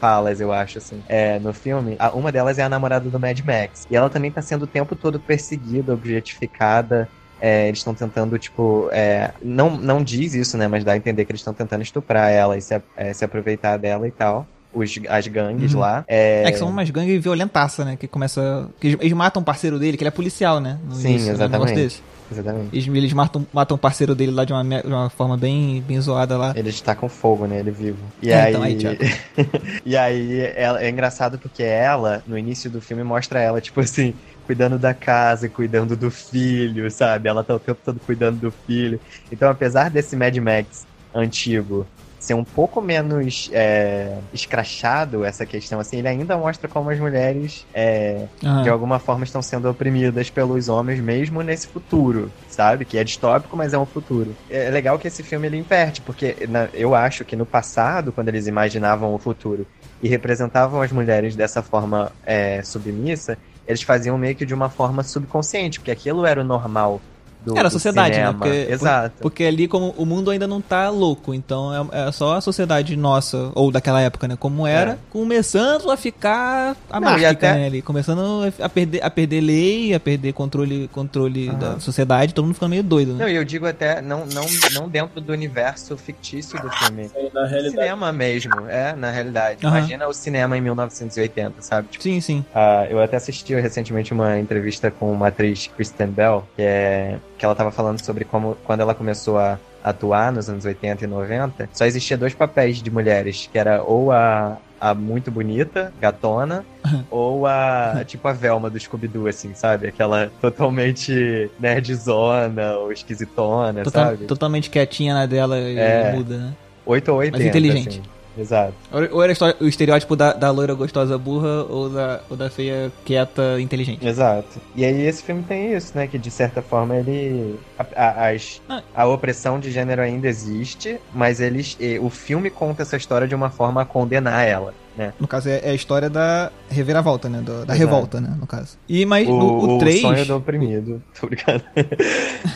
falas, eu acho, assim, é, no filme. A, uma delas é a namorada do Mad Max. E ela também tá sendo o tempo todo perseguida, objetificada. É, eles estão tentando, tipo, é, não, não diz isso, né? Mas dá a entender que eles estão tentando estuprar ela e se, é, se aproveitar dela e tal. Os, as gangues uhum. lá. É... é... que são umas gangues violentaça, né? Que começa. Que eles matam um parceiro dele, que ele é policial, né? No Sim, início, exatamente. Exatamente. Eles, eles matam, matam o parceiro dele lá de uma, de uma forma bem, bem zoada lá. Ele está com fogo, né? Ele vivo. E é, aí. Então, aí *laughs* e aí ela, é engraçado porque ela, no início do filme, mostra ela, tipo assim, cuidando da casa, cuidando do filho, sabe? Ela tá o tempo todo cuidando do filho. Então, apesar desse Mad Max antigo ser um pouco menos é, escrachado essa questão, assim, ele ainda mostra como as mulheres, é, de alguma forma, estão sendo oprimidas pelos homens, mesmo nesse futuro, sabe? Que é distópico, mas é um futuro. É legal que esse filme ele inverte, porque na, eu acho que no passado, quando eles imaginavam o futuro e representavam as mulheres dessa forma é, submissa, eles faziam meio que de uma forma subconsciente, porque aquilo era o normal do, Era a sociedade, né? Porque, Exato. Porque ali como o mundo ainda não tá louco, então é, é só a sociedade nossa, ou daquela época, né? Como era, é. começando a ficar anárquica, até... né? Ali, começando a perder, a perder lei, a perder controle, controle uhum. da sociedade, todo mundo ficando meio doido, né? Não, eu digo até, não, não, não dentro do universo fictício do filme. É, na realidade. Cinema mesmo, é, na realidade. Uhum. Imagina o cinema em 1980, sabe? Tipo, sim, sim. Uh, eu até assisti recentemente uma entrevista com uma atriz, Kristen Bell, que é que ela estava falando sobre como quando ela começou a atuar nos anos 80 e 90, só existia dois papéis de mulheres, que era ou a, a muito bonita, gatona, ou a, tipo, a Velma do Scooby-Doo, assim, sabe? Aquela totalmente nerdzona ou esquisitona, Total, sabe? Totalmente quietinha na dela e é, muda, né? 8 ou 80, Mas inteligente. Assim. Exato. Ou era o estereótipo da, da loira gostosa burra ou da, ou da feia quieta inteligente. Exato. E aí esse filme tem isso, né? Que de certa forma ele. A, a, as, ah. a opressão de gênero ainda existe, mas eles, o filme conta essa história de uma forma a condenar ela. Né? No caso, é, é, a história da reviravolta, né? Do, da Exato. revolta, né? No caso. E, mas o, no, o 3... O sonho do oprimido. *laughs* Tô brincando.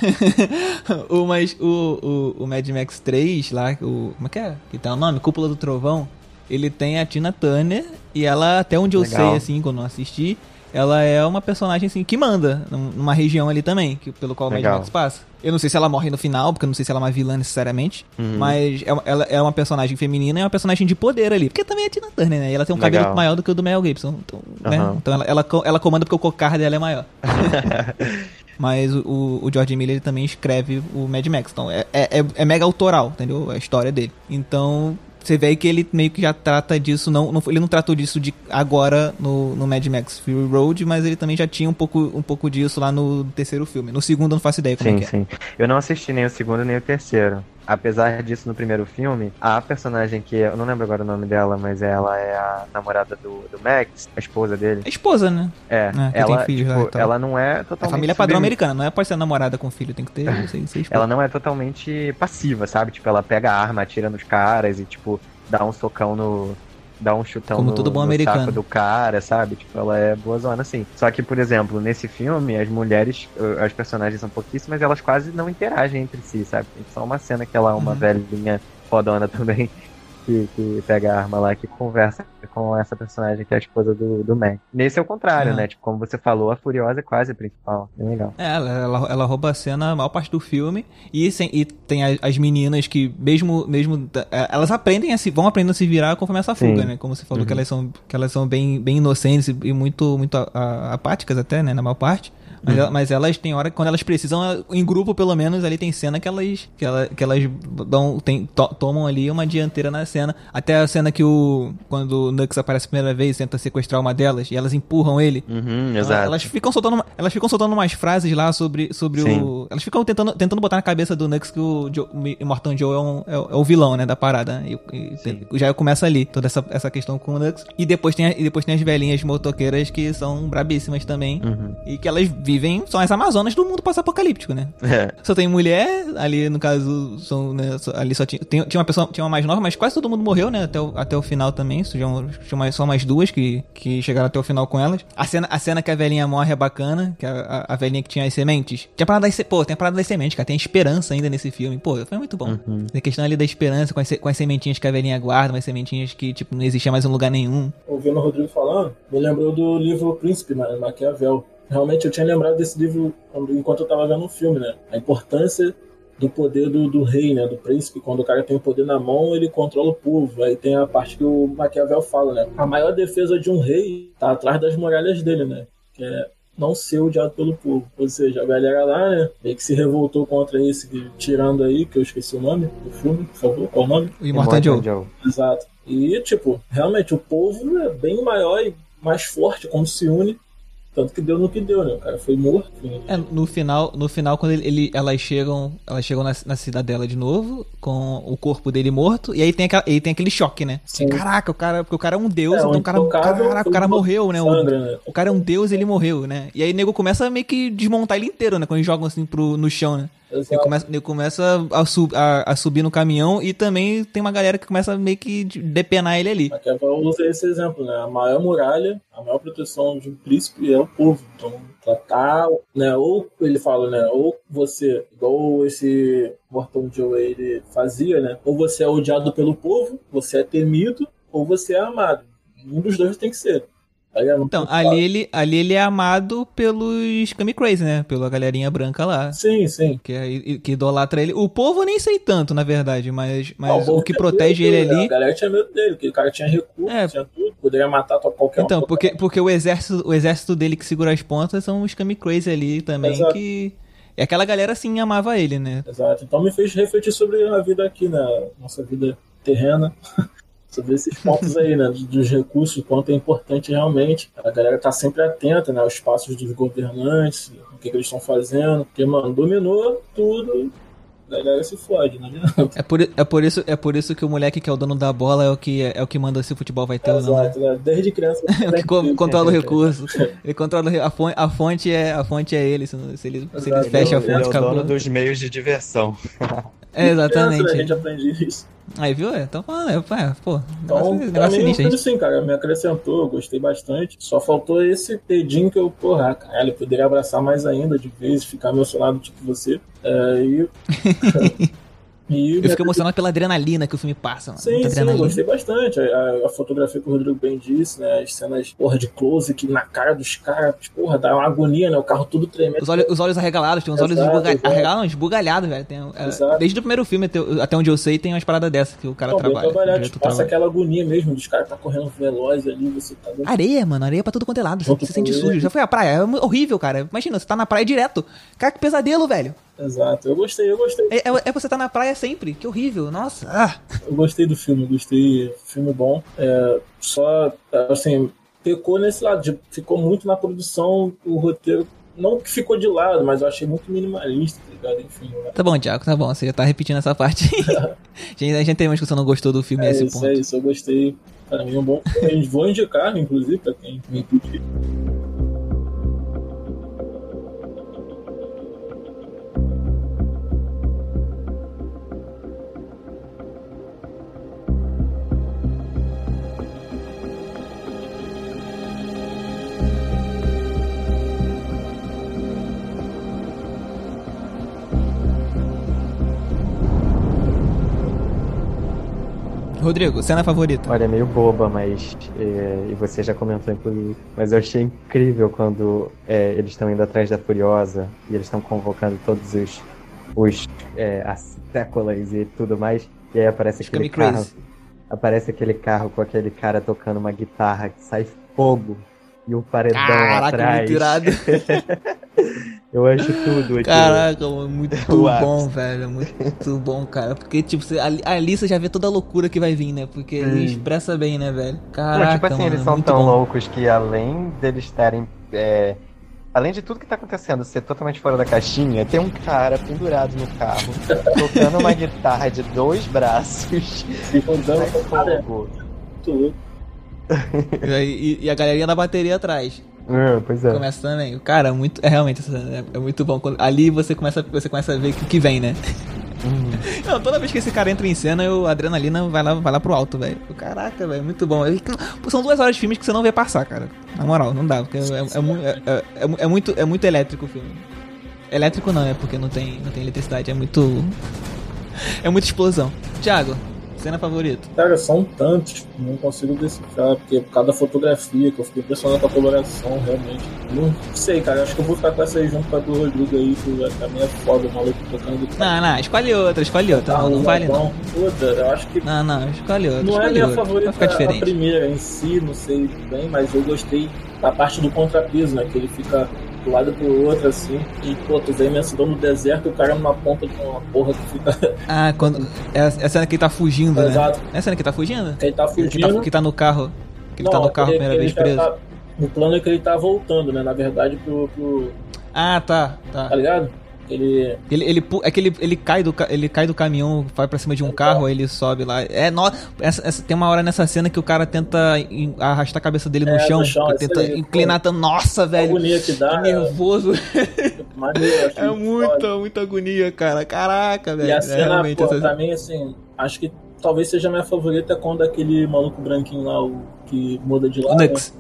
*laughs* o, mas o, o, o Mad Max 3 lá, o, como é que é? Que tá o nome? Cúpula do Trovão. Ele tem a Tina Turner e ela, até onde eu Legal. sei, assim, quando eu assisti, ela é uma personagem assim que manda numa região ali também, que, pelo qual o Mad Max passa. Eu não sei se ela morre no final, porque eu não sei se ela é uma vilã necessariamente, uhum. mas é, ela é uma personagem feminina e é uma personagem de poder ali. Porque também é Tina Turner, né? E ela tem um Legal. cabelo maior do que o do Mel Gibson. Então, uhum. né? então ela, ela, ela, comanda porque o cocar dela é maior. *laughs* mas o, o George Miller também escreve o Mad Max. Então é, é, é, é mega autoral, entendeu? A história dele. Então você vê que ele meio que já trata disso, não, não ele não tratou disso de agora no, no Mad Max Fury Road, mas ele também já tinha um pouco, um pouco disso lá no terceiro filme. No segundo eu não faço ideia como sim, é que é. Sim, sim. Eu não assisti nem o segundo nem o terceiro apesar disso, no primeiro filme, a personagem que eu não lembro agora o nome dela, mas ela é a namorada do, do Max, a esposa dele. A esposa, né? É, é ela, filho, tipo, então. ela não é totalmente. A família é padrão americana, não é pode ser namorada com filho, tem que ter. *laughs* ela não é totalmente passiva, sabe? Tipo, ela pega a arma, atira nos caras e, tipo, dá um socão no. Dá um chutão Como no, todo bom no americano. do cara, sabe? Tipo, ela é boa zona, assim. Só que, por exemplo, nesse filme, as mulheres, as personagens são pouquíssimas, elas quase não interagem entre si, sabe? Tem só uma cena que ela é uma uhum. velhinha fodona *laughs* também. Que, que pega a arma lá, que conversa com essa personagem que é a esposa do, do Man. Nesse é o contrário, Ah. né? Tipo, como você falou, a Furiosa é quase a principal. Bem legal. É, ela, ela, ela rouba a cena a maior parte do filme e, sem- e tem a- as meninas que mesmo mesmo é, elas aprendem a se vão aprendendo a se virar conforme essa fuga, Sim. né? Como você falou Uhum. que elas são que elas são bem bem inocentes e, muito muito a- a- apáticas até, né, na maior parte. Mas, ela- mas elas têm hora que quando elas precisam, em grupo pelo menos, ali tem cena que elas que, ela, que elas dão tem, to- tomam ali uma dianteira na cena. Até a cena que o quando o Nux aparece a primeira vez, tenta sequestrar uma delas e elas empurram ele. Uhum, exato. Elas ficam soltando, uma- elas ficam soltando umas frases lá sobre, sobre Sim. o. Elas ficam tentando, tentando botar na cabeça do Nux que o, Joe, o Morton Joe é, um- é o- é o vilão, né, da parada. né? E, e já começa ali toda essa, essa questão com o Nux. E depois tem, a- e depois tem as velhinhas motoqueiras que são brabíssimas também. Uhum. E que elas vivem, são as Amazonas do mundo pós-apocalíptico, né? *laughs* É. Só tem mulher, ali no caso, são, né, ali só tinha, tem- tinha uma pessoa, tinha uma mais nova, mas quase todo mundo morreu, né, até o, até o final também, só tinha, um- mais, só mais duas que, que chegaram até o final com elas. A cena, a cena que a velhinha morre é bacana, que a, a, a velhinha que tinha as sementes. Tinha parada das, pô, tem a parada das sementes, cara, tem esperança ainda nesse filme, pô, foi muito bom. Uhum. Tem a questão ali da esperança, com as, com as sementinhas que a velhinha guarda, umas sementinhas que, tipo, não existia mais em lugar nenhum. ouvindo o Rodrigo falando, me lembrou do livro Príncipe, Ma- Maquiavel. Realmente eu tinha lembrado desse livro quando- enquanto eu tava vendo o filme, né? A importância do poder do, do rei, né? Do príncipe. Quando o cara tem o poder na mão, ele controla o povo. Aí tem a parte que o Maquiavel fala, né? A maior defesa de um rei tá atrás das muralhas dele, né? Que é não ser odiado pelo povo. Ou seja, a galera lá, né? Meio que se revoltou contra esse, tirando aí, que eu esqueci o nome do filme, por favor, qual o nome? O Immortal Joe. Exato. E, tipo, realmente o povo é bem maior e mais forte quando se une. Tanto que deu no que deu, né? O cara foi morto. enfim. É, no final, no final quando ele, ele- elas chegam, elas chegam na, na cidadela de novo, com o corpo dele morto, e aí tem, aquela, aí tem aquele choque, né? Sim. Caraca, o cara, porque o cara é um deus, É, então o cara, caraca, o cara morreu, né? O, né? o cara é um deus e ele morreu, né? E aí o nego começa a meio que desmontar ele inteiro, né? Quando eles jogam assim pro, no chão, né? Ele começa, a, sub- a- a subir no caminhão e também tem uma galera que começa a meio que de- depenar ele ali. Maquiavel usa esse exemplo, né? A maior muralha, a maior proteção de um príncipe é o povo. Então, tratar, né? Ou ele fala, né? Ou você, igual esse Morton Joe ele fazia, né? Ou você é odiado pelo povo, você é temido, ou você é amado. Um dos dois tem que ser. Então, ali ele, ali ele é amado pelos Kami Crazy, né? Pela galerinha branca lá. Sim, sim. Que, é, que idolatra ele. O povo eu nem sei tanto, na verdade, mas, mas povo o que protege ele dele, ali. A galera tinha medo dele, porque o cara tinha recurso, É. tinha tudo, poderia matar qualquer um. Então, porque, porque o, exército, o exército dele que segura as pontas são os Kami Crazy ali também, Exato. que. E aquela galera sim amava ele, né? Exato. Então me fez refletir sobre a vida aqui, né? Nossa vida terrena. *laughs* sobre esses pontos aí, né? Dos recursos, o quanto é importante realmente. A galera tá sempre atenta, né? Aos passos dos governantes, o que, que eles estão fazendo. Porque, mano, dominou tudo, a galera se fode, não adianta. É por, é, por isso, é por isso que o moleque que é o dono da bola é o que, é o que manda se o futebol vai ter ou não. Né? Exato, né? Desde criança. *laughs* É o que co- controla o recurso. Ele controla a fonte, a fonte é a fonte é ele. Se, ele, se ele fecha a Ele é fonte, o acabou. dono dos meios de diversão. *laughs* É, Criança, né? A exatamente. gente aprende isso. Aí viu? É, então falando, é, é, pô, Então, negócio, pra mim, sinistro, tudo assim, cara, me acrescentou, eu gostei bastante. Só faltou esse dedinho que eu, porra, caralho, eu poderia abraçar mais ainda de vez, ficar emocionado tipo você. É, e. *laughs* e Eu fico emocionado pela adrenalina que o filme passa, mano. Sim, sim, eu gostei bastante. A, a- fotografia que o Rodrigo bem disse, né? As cenas, porra, de close que na cara dos caras, porra, dá uma agonia, né? O carro tudo tremendo. Os olhos, os olhos arregalados, tem uns olhos esbuga- arregalados, esbugalhados, velho. Tem, é, desde o primeiro filme, até, até onde eu sei, tem umas paradas dessas que o cara Não, trabalha. trabalhado, tipo, passa trabalha. aquela agonia mesmo dos caras tá correndo veloz ali, você tá. Areia, mano, areia pra tudo quanto é lado. Junto Você se sente sujo. Já foi à praia? É horrível, cara. Imagina, você tá na praia direto. Cara, que pesadelo, velho. Exato, eu gostei, eu gostei. É, é, é você tá na praia sempre. Que horrível. Nossa. Ah. Eu gostei do filme, gostei. Filme bom. É, só, assim, pecou nesse lado, de- ficou muito na produção, o roteiro. Não que ficou de lado, mas eu achei muito minimalista, tá ligado? Enfim. né? Tá bom, Thiago, tá bom. Você já tá repetindo essa parte. *laughs* gente, a gente tem uma discussão não gostou do filme É nesse isso, ponto. é isso, eu gostei. Para mim é um bom. Eu vou indicar, inclusive, pra quem me pedir. Rodrigo, cena favorita. Olha, é meio boba, mas. É, e você já comentou, inclusive. Mas eu achei incrível quando é, eles estão indo atrás da Furiosa e eles estão convocando todos os. os é, as séculas e tudo mais. E aí aparece aquele carro. Crazy. Aparece aquele carro com aquele cara tocando uma guitarra que sai fogo e um paredão Caraca, atrás. muito irado. *laughs* Eu acho tudo aqui. Caraca, muito O bom, velho. Muito bom, cara. Porque, tipo, você, ali, ali você já vê toda a loucura que vai vir, né? Porque ele Hum. expressa bem, né, velho? Não, Caraca, tipo assim, mano, eles são tão bom. loucos que além deles estarem. é, além de tudo que tá acontecendo ser totalmente fora da caixinha, tem um cara pendurado no carro, tocando uma guitarra de dois braços. E rodando *laughs* caramba. fogo. Muito louco. *laughs* E, e a galerinha da bateria atrás. Hum, pois é. Começa também. Cara, muito, é realmente é, é muito bom. Quando- ali você começa, você começa a ver o que vem, né? Hum. *laughs* Não, toda vez que esse cara entra em cena, eu, a adrenalina vai lá, vai lá pro alto, velho. Caraca, velho, muito bom. Eu- São duas horas de filmes que você não vê passar, cara. Na moral, não dá, porque é, é, é é- é- é é muito, é muito elétrico o filme. Elétrico não, é porque não tem, não tem eletricidade, é muito. *laughs* É muita explosão. Thiago, cena favorita. Cara, são tantos, não consigo decifrar, porque por causa da fotografia, que eu fiquei impressionado com a coloração, realmente. Não sei, cara, acho que eu vou ficar com essa aí junto com a do Rodrigo aí, que também é foda, o maluco tocando Não, não, escolhe outra, escolhe outra. Não, não vale não. Puta, eu acho que Não, não, escolhe outra. não é minha outra. favorita ficar a diferente. primeira em si, não sei bem, mas eu gostei da parte do contrapeso, né? Que ele fica do lado pro outro, assim, e, pô, tu vê imensidão no deserto e o cara numa ponta de uma porra que fica. *laughs* Ah, quando. É a, é a cena que ele tá fugindo, né? Exato. É a cena que ele tá fugindo? Que ele tá Que fugindo. tá, que tá no carro. Que ele tá no carro a primeira vez já preso. tá- o plano é que ele tá voltando, né? Na verdade, pro. pro Ah, tá, tá. tá ligado? Ele. Ele, ele, é que ele, ele, cai do, ele cai do caminhão, vai pra cima de um carro, aí ele sobe lá. É, no, essa, essa- tem uma hora nessa cena que o cara tenta in- arrastar a cabeça dele no É, chão, no chão, tenta inclinar tanto. Nossa, A velho! agonia que dá. nervoso. *laughs* maneiro, É foda. muita, muita agonia, cara. Caraca, velho. E a É, cena, realmente, pô, essa- pra mim, assim, acho que talvez seja a minha favorita é quando aquele maluco branquinho lá, o que muda de lado. Nux.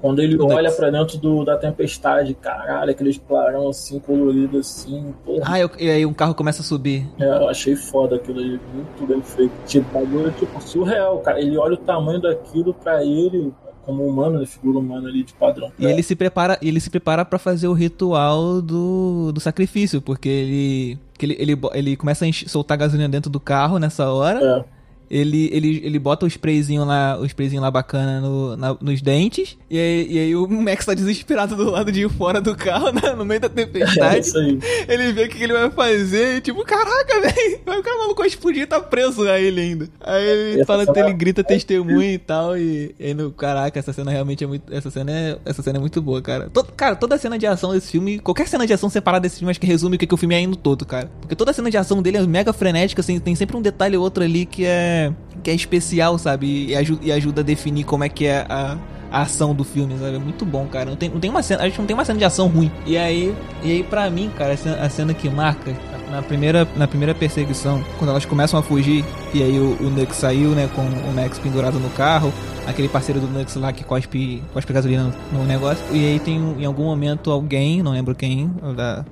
Quando ele olha Nux. pra dentro do, da tempestade, caralho, aqueles clarão assim, colorido assim, porra. Ah, eu- e aí um carro começa a subir. É, eu achei foda aquilo aí, muito bem feito. Tipo, bagulho, tipo, surreal, cara. Ele olha o tamanho daquilo pra ele, como humano, né, figura humana ali de padrão. E ele se prepara, ele se prepara para fazer o ritual do, do sacrifício, porque ele ele, ele, ele começa a soltar gasolina dentro do carro nessa hora. É, Ele, ele, ele bota o sprayzinho lá, o sprayzinho lá bacana no, na- nos dentes. E aí, e aí o Max tá desesperado do lado de fora do carro, *laughs* né, no meio da é tempestade. isso aí. ele vê o que ele vai fazer e tipo, caraca, velho. *laughs* O cara maluco vai explodir e tá preso a ele ainda. Aí ele fala que ele grita testemunha e tal. E, e aí no, caraca, essa cena realmente é muito. Essa cena é, essa cena é muito boa, cara. Todo, cara, toda cena de ação desse filme, qualquer cena de ação separada desse filme, acho que resume o que, que o filme é indo todo, cara. Porque toda cena de ação dele é mega frenética, assim, tem sempre um detalhe ou outro ali que é. Que é especial, sabe? E, ajuda, e ajuda a definir como é que é a. a ação do filme, sabe? É muito bom, cara. Não tem, não tem uma cena, a gente não tem uma cena de ação ruim. E aí, e aí pra mim, cara, a cena, a cena que marca na primeira, na primeira perseguição, quando elas começam a fugir, e aí o, o Nux saiu, né, com o Max pendurado no carro, aquele parceiro do Nux lá que cospe, cospe gasolina no, no negócio, e aí tem em algum momento alguém, não lembro quem,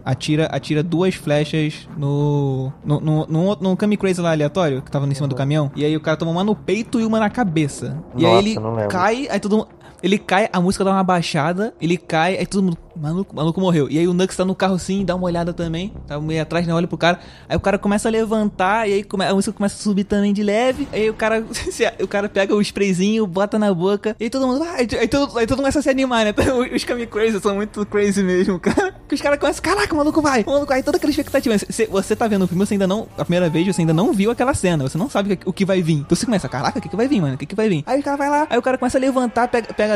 atira, atira duas flechas no, no, no, no, no Kami Crazy lá aleatório, que tava em cima do caminhão, e aí o cara toma uma no peito e uma na cabeça. e aí Nossa, ele cai, aí todo mundo... Ele cai, a música dá uma baixada, ele cai, aí todo mundo. Maluco, maluco morreu. E aí o Nux tá no carro sim, dá uma olhada também. Tá meio atrás, né? Olha pro cara. Aí o cara começa a levantar, e aí a música começa a subir também de leve. Aí o cara. *laughs* o cara pega o sprayzinho, bota na boca. E aí todo mundo. Ah, aí, aí todo, aí todo mundo começa a se animar, né? *laughs* Os Kami Crazy são muito crazy mesmo, *laughs* cara. Que os caras começam, caraca, o maluco vai, o maluco vai, toda aquela expectativa. Você, você tá vendo o filme, você ainda não. A primeira vez, você ainda não viu aquela cena. Você não sabe o que- o que vai vir. Então você começa, caraca, o que, que vai vir, mano? O que, que vai vir? Aí o cara vai lá, aí o cara começa a levantar, pega, pega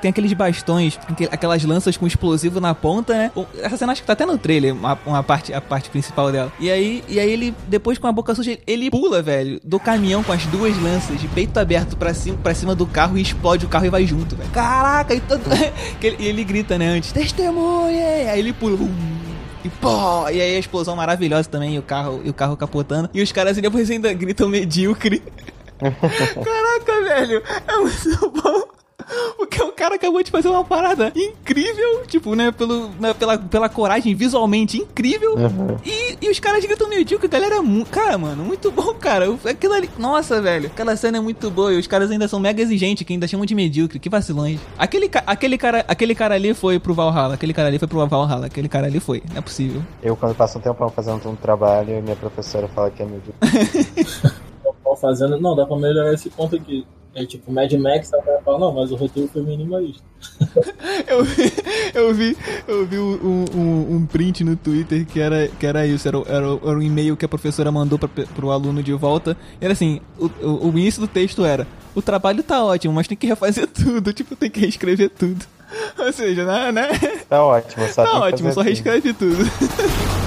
tem aqueles bastões, aquelas lanças com explosivo na ponta, né? Essa cena acho que tá até no trailer, uma, uma parte, a parte principal dela. E aí, e aí ele, depois com a boca suja, ele pula, velho, do caminhão com as duas lanças de peito aberto pra cima, pra cima do carro e explode o carro e vai junto, velho. Caraca, e, todo... *laughs* ele, ele grita, né, antes, testemunha! Aí ele pula, e pô, e aí a explosão maravilhosa também, e o carro, e o carro capotando. E os caras depois ainda gritam medíocre. *laughs* Caraca, velho, é muito bom. Porque o cara acabou de fazer uma parada incrível, tipo, né, pelo, né, pela, pela coragem visualmente incrível. Uhum. E, e os caras gritam medíocre, a galera é Cara, mano, muito bom, cara. Aquilo ali. Nossa, velho, aquela cena é muito boa. E os caras ainda são mega exigentes, que ainda chamam de medíocre. Que vacilões. Aquele, aquele, cara, aquele cara ali foi pro Valhalla. Aquele cara ali foi pro Valhalla. Aquele cara ali foi. Não é possível. Eu, quando passo um tempão fazendo um trabalho, e minha professora fala que é medíocre. *laughs* *laughs* Fazendo. Não, dá pra melhorar esse ponto aqui. É tipo, Mad Max, a cara fala, não, mas o roteiro foi minimalista. *laughs* Eu vi, eu vi, eu vi um, um- um print no Twitter que era, que era isso, era, o- era, era um e-mail que a professora mandou pra, pro aluno de volta. E era assim, o, o, o início do texto era, o trabalho tá ótimo, mas tem que refazer *laughs* tudo, tipo, tem que reescrever tudo. *laughs* Ou seja, né? né? Tá ótimo, só Tá ótimo, só assim. reescreve tudo. Pra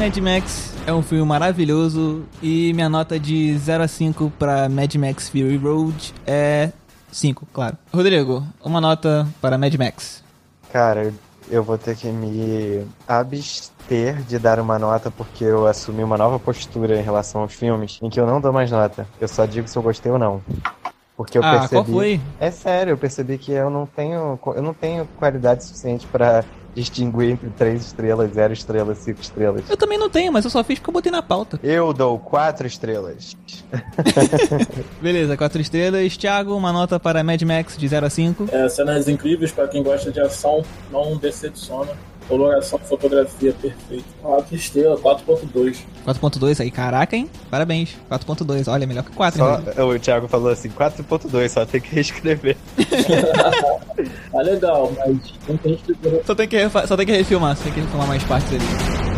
Mad Max é um filme maravilhoso e minha nota de 0 a 5 pra Mad Max Fury Road é 5, claro. Rodrigo, uma nota para Mad Max. Cara, eu vou ter que me abster de dar uma nota porque eu assumi uma nova postura em relação aos filmes, em que eu não dou mais nota. Eu só digo se eu gostei ou não. Porque eu ah, percebi. qual foi? É sério, eu percebi que eu não tenho, eu não tenho qualidade suficiente pra distinguir entre 3 estrelas, 0 estrelas, 5 estrelas. Eu também não tenho, mas eu só fiz porque eu botei na pauta. Eu dou 4 estrelas. *laughs* Beleza, 4 estrelas. Thiago, uma nota para Mad Max de 0 a 5. É, cenas incríveis pra quem gosta de ação, não decepciona. Coloração, fotografia perfeita. 4 estrelas, 4.2. 4.2 aí, caraca, hein? Parabéns. 4.2, olha, melhor que 4, Só, hein? o Thiago falou assim, 4.2, só tem que *laughs* reescrever. *laughs* Tá legal, mas não tem que Só tem que, refa- só tem que refilmar, só tem que refilmar mais partes ali.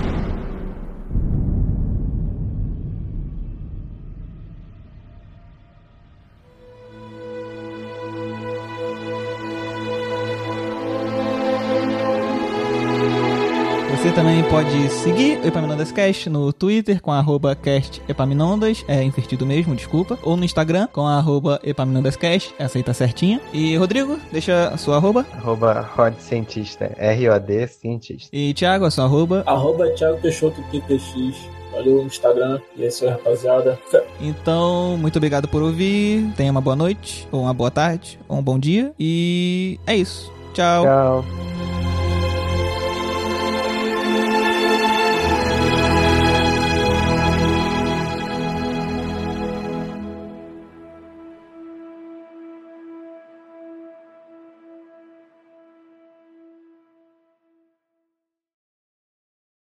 Pode seguir o Epaminondas Cast no Twitter com arroba cast Epaminondas, é invertido mesmo, desculpa, ou no Instagram com arroba Epaminondascast, essa aí tá certinha. E Rodrigo, deixa a sua arroba. Arroba Rod Cientista, R-O-D Cientista. E Thiago, a sua arroba. Arroba Thiago Peixoto QTX. Valeu no Instagram. E é isso aí, rapaziada. Então, muito obrigado por ouvir. Tenha uma boa noite, ou uma boa tarde, ou um bom dia. E é isso. Tchau. Tchau.